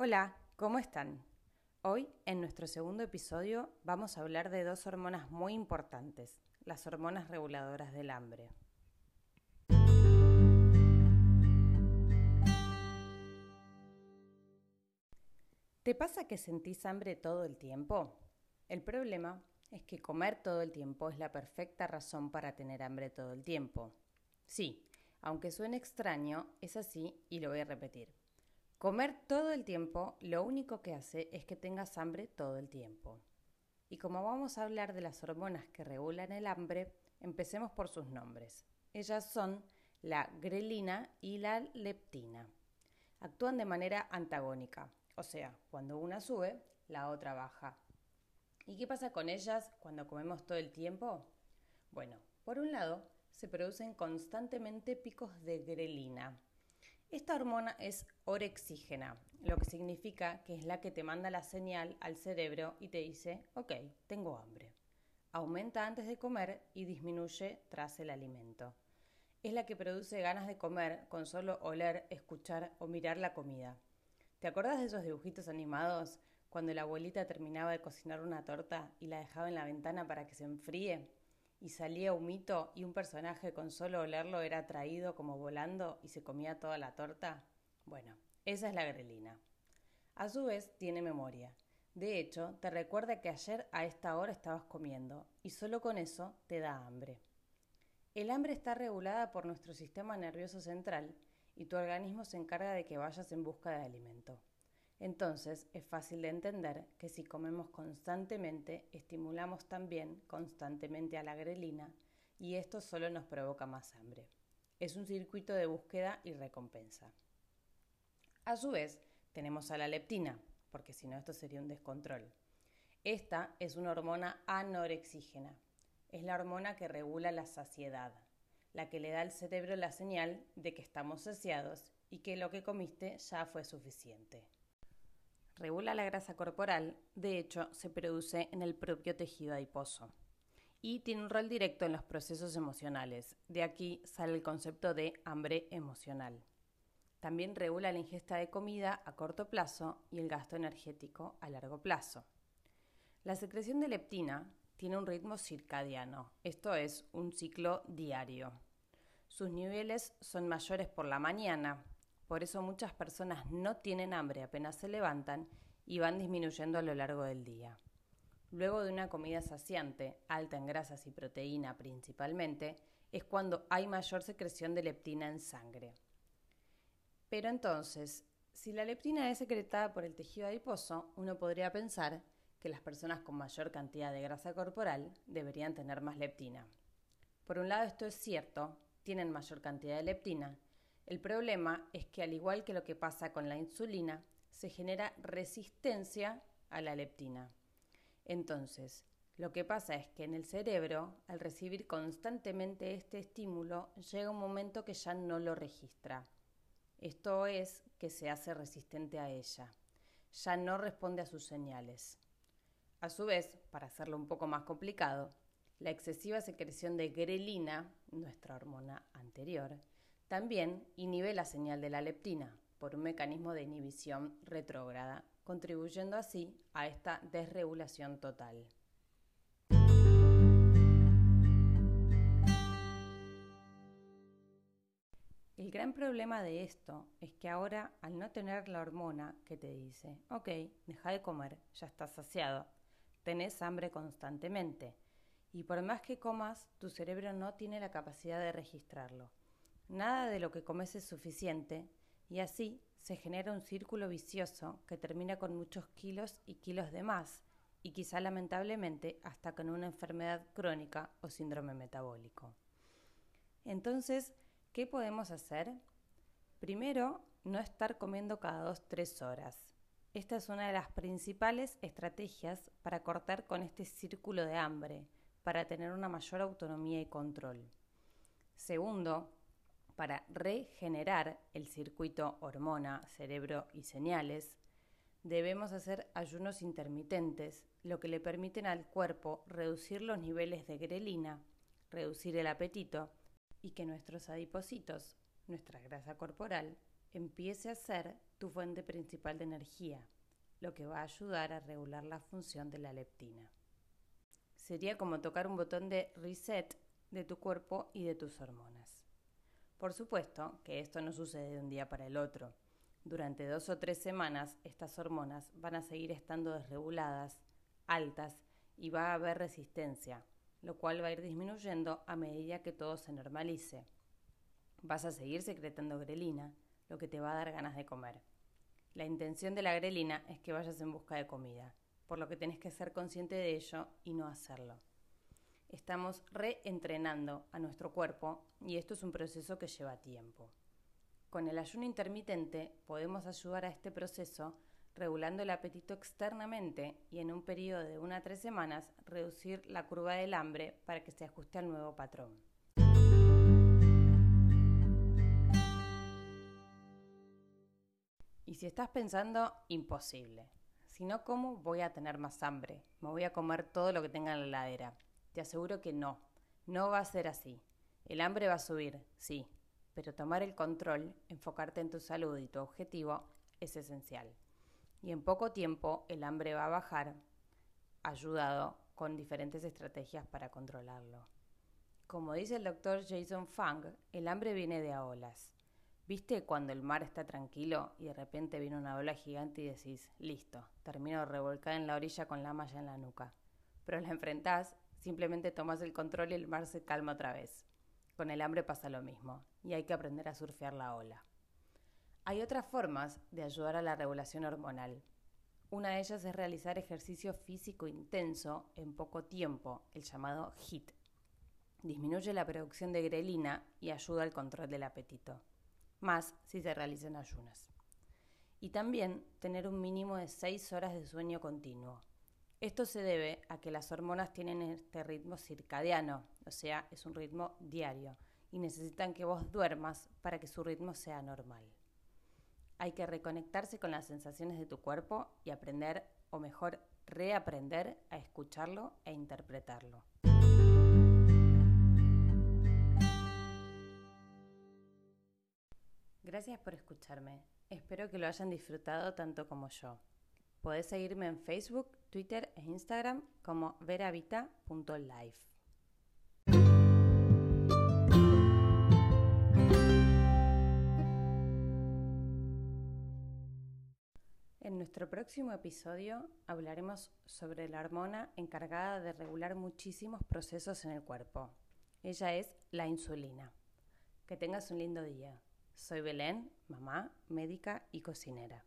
Hola, ¿cómo están? Hoy, en nuestro segundo episodio, vamos a hablar de dos hormonas muy importantes, las hormonas reguladoras del hambre. ¿Te pasa que sentís hambre todo el tiempo? El problema es que comer todo el tiempo es la perfecta razón para tener hambre todo el tiempo. Sí, aunque suene extraño, es así y lo voy a repetir. Comer todo el tiempo lo único que hace es que tengas hambre todo el tiempo. Y como vamos a hablar de las hormonas que regulan el hambre, empecemos por sus nombres. Ellas son la grelina y la leptina. Actúan de manera antagónica, o sea, cuando una sube, la otra baja. ¿Y qué pasa con ellas cuando comemos todo el tiempo? Bueno, por un lado, se producen constantemente picos de grelina. Esta hormona es orexígena, lo que significa que es la que te manda la señal al cerebro y te dice, ok, tengo hambre. Aumenta antes de comer y disminuye tras el alimento. Es la que produce ganas de comer con solo oler, escuchar o mirar la comida. ¿Te acuerdas de esos dibujitos animados cuando la abuelita terminaba de cocinar una torta y la dejaba en la ventana para que se enfríe? Y salía humito y un personaje con solo olerlo era traído como volando y se comía toda la torta. Bueno, esa es la grelina. A su vez, tiene memoria. De hecho, te recuerda que ayer a esta hora estabas comiendo y solo con eso te da hambre. El hambre está regulada por nuestro sistema nervioso central y tu organismo se encarga de que vayas en busca de alimento. Entonces es fácil de entender que si comemos constantemente, estimulamos también constantemente a la grelina y esto solo nos provoca más hambre. Es un circuito de búsqueda y recompensa. A su vez, tenemos a la leptina, porque si no esto sería un descontrol. Esta es una hormona anorexígena. Es la hormona que regula la saciedad la que le da al cerebro la señal de que estamos saciados y que lo que comiste ya fue suficiente. Regula la grasa corporal, de hecho, se produce en el propio tejido adiposo y tiene un rol directo en los procesos emocionales. De aquí sale el concepto de hambre emocional. También regula la ingesta de comida a corto plazo y el gasto energético a largo plazo. La secreción de leptina tiene un ritmo circadiano, esto es, un ciclo diario. Sus niveles son mayores por la mañana, por eso muchas personas no tienen hambre apenas se levantan y van disminuyendo a lo largo del día. Luego de una comida saciante, alta en grasas y proteína principalmente, es cuando hay mayor secreción de leptina en sangre. Pero entonces, si la leptina es secretada por el tejido adiposo, uno podría pensar que las personas con mayor cantidad de grasa corporal deberían tener más leptina. Por un lado esto es cierto, tienen mayor cantidad de leptina. El problema es que al igual que lo que pasa con la insulina, se genera resistencia a la leptina. Entonces, lo que pasa es que en el cerebro, al recibir constantemente este estímulo, llega un momento que ya no lo registra. Esto es que se hace resistente a ella. Ya no responde a sus señales. A su vez, para hacerlo un poco más complicado, la excesiva secreción de grelina, nuestra hormona anterior, también inhibe la señal de la leptina por un mecanismo de inhibición retrógrada, contribuyendo así a esta desregulación total. El gran problema de esto es que ahora, al no tener la hormona que te dice, ok, deja de comer, ya estás saciado, tenés hambre constantemente, y por más que comas, tu cerebro no tiene la capacidad de registrarlo. Nada de lo que comes es suficiente y así se genera un círculo vicioso que termina con muchos kilos y kilos de más y quizá lamentablemente hasta con una enfermedad crónica o síndrome metabólico. Entonces, ¿qué podemos hacer? Primero, no estar comiendo cada dos, tres horas. Esta es una de las principales estrategias para cortar con este círculo de hambre para tener una mayor autonomía y control. Segundo, para regenerar el circuito hormona, cerebro y señales, debemos hacer ayunos intermitentes, lo que le permiten al cuerpo reducir los niveles de grelina, reducir el apetito y que nuestros adipocitos, nuestra grasa corporal, empiece a ser tu fuente principal de energía, lo que va a ayudar a regular la función de la leptina. Sería como tocar un botón de reset de tu cuerpo y de tus hormonas. Por supuesto que esto no sucede de un día para el otro. Durante dos o tres semanas estas hormonas van a seguir estando desreguladas, altas y va a haber resistencia, lo cual va a ir disminuyendo a medida que todo se normalice. Vas a seguir secretando grelina, lo que te va a dar ganas de comer. La intención de la grelina es que vayas en busca de comida, por lo que tenés que ser consciente de ello y no hacerlo. Estamos reentrenando a nuestro cuerpo y esto es un proceso que lleva tiempo. Con el ayuno intermitente podemos ayudar a este proceso regulando el apetito externamente y en un periodo de una a tres semanas reducir la curva del hambre para que se ajuste al nuevo patrón. Y si estás pensando, imposible. Si no como, voy a tener más hambre. Me voy a comer todo lo que tenga en la heladera. Te aseguro que no. No va a ser así. El hambre va a subir, sí. Pero tomar el control, enfocarte en tu salud y tu objetivo es esencial y en poco tiempo el hambre va a bajar, ayudado con diferentes estrategias para controlarlo. Como dice el doctor Jason Fung, el hambre viene de a olas. ¿Viste cuando el mar está tranquilo y de repente viene una ola gigante y decís, listo, termino revolcada en la orilla con la malla en la nuca? Pero la enfrentás, simplemente tomas el control y el mar se calma otra vez. Con el hambre pasa lo mismo, y hay que aprender a surfear la ola. Hay otras formas de ayudar a la regulación hormonal. Una de ellas es realizar ejercicio físico intenso en poco tiempo, el llamado HIT. Disminuye la producción de grelina y ayuda al control del apetito, más si se realizan ayunas. Y también tener un mínimo de 6 horas de sueño continuo. Esto se debe a que las hormonas tienen este ritmo circadiano, o sea, es un ritmo diario, y necesitan que vos duermas para que su ritmo sea normal. Hay que reconectarse con las sensaciones de tu cuerpo y aprender, o mejor, reaprender a escucharlo e interpretarlo. Gracias por escucharme. Espero que lo hayan disfrutado tanto como yo. Podés seguirme en Facebook, Twitter e Instagram como veravita.life. En nuestro próximo episodio hablaremos sobre la hormona encargada de regular muchísimos procesos en el cuerpo. Ella es la insulina. Que tengas un lindo día. Soy Belén, mamá, médica y cocinera.